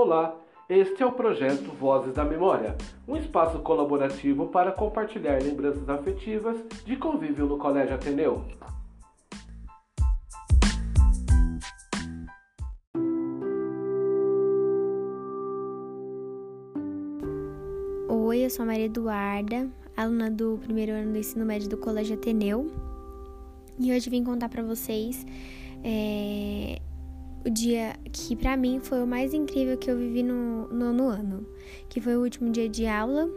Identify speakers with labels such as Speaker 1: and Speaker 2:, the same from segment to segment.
Speaker 1: Olá, este é o projeto Vozes da Memória, um espaço colaborativo para compartilhar lembranças afetivas de convívio no Colégio Ateneu.
Speaker 2: Oi, eu sou a Maria Eduarda, aluna do primeiro ano do ensino médio do Colégio Ateneu, e hoje vim contar para vocês é, dia que para mim foi o mais incrível que eu vivi no nono ano, que foi o último dia de aula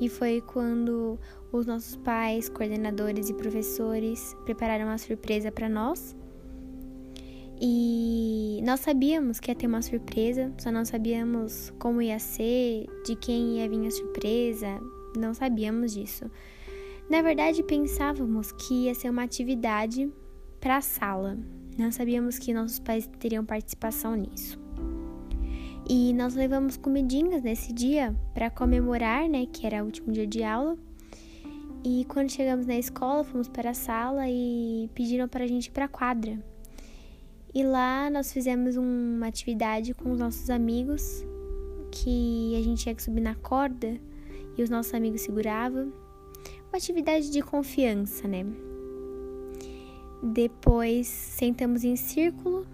Speaker 2: e foi quando os nossos pais, coordenadores e professores prepararam uma surpresa para nós. E nós sabíamos que ia ter uma surpresa, só não sabíamos como ia ser, de quem ia vir a surpresa, não sabíamos disso. Na verdade, pensávamos que ia ser uma atividade para a sala, não sabíamos que nossos pais teriam participação nisso. E nós levamos comidinhas nesse dia para comemorar, né, que era o último dia de aula. E quando chegamos na escola, fomos para a sala e pediram para a gente ir para a quadra. E lá nós fizemos uma atividade com os nossos amigos, que a gente tinha que subir na corda e os nossos amigos seguravam. Uma atividade de confiança, né? Depois sentamos em círculo,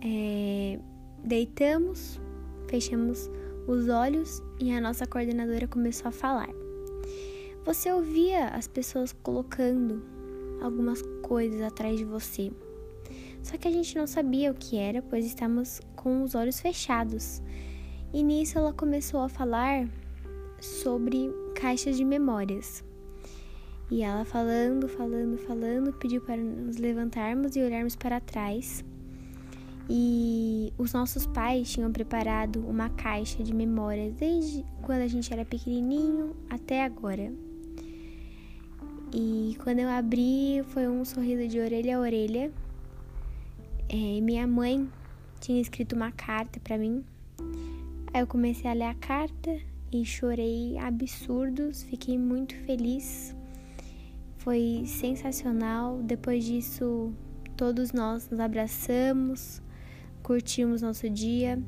Speaker 2: é, deitamos, fechamos os olhos e a nossa coordenadora começou a falar. Você ouvia as pessoas colocando algumas coisas atrás de você. Só que a gente não sabia o que era, pois estávamos com os olhos fechados. E nisso ela começou a falar sobre caixas de memórias. E ela falando, falando, falando, pediu para nos levantarmos e olharmos para trás. E os nossos pais tinham preparado uma caixa de memórias desde quando a gente era pequenininho até agora. E quando eu abri, foi um sorriso de orelha a orelha. É, minha mãe tinha escrito uma carta para mim. Aí eu comecei a ler a carta e chorei absurdos, fiquei muito feliz foi sensacional. Depois disso, todos nós nos abraçamos, curtimos nosso dia,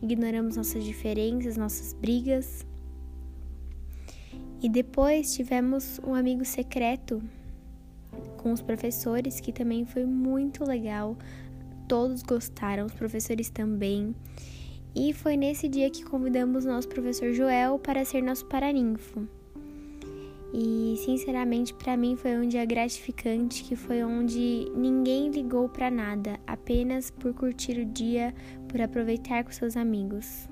Speaker 2: ignoramos nossas diferenças, nossas brigas. E depois tivemos um amigo secreto com os professores, que também foi muito legal. Todos gostaram, os professores também. E foi nesse dia que convidamos nosso professor Joel para ser nosso paraninfo. E sinceramente para mim foi um dia gratificante, que foi onde ninguém ligou para nada, apenas por curtir o dia, por aproveitar com seus amigos.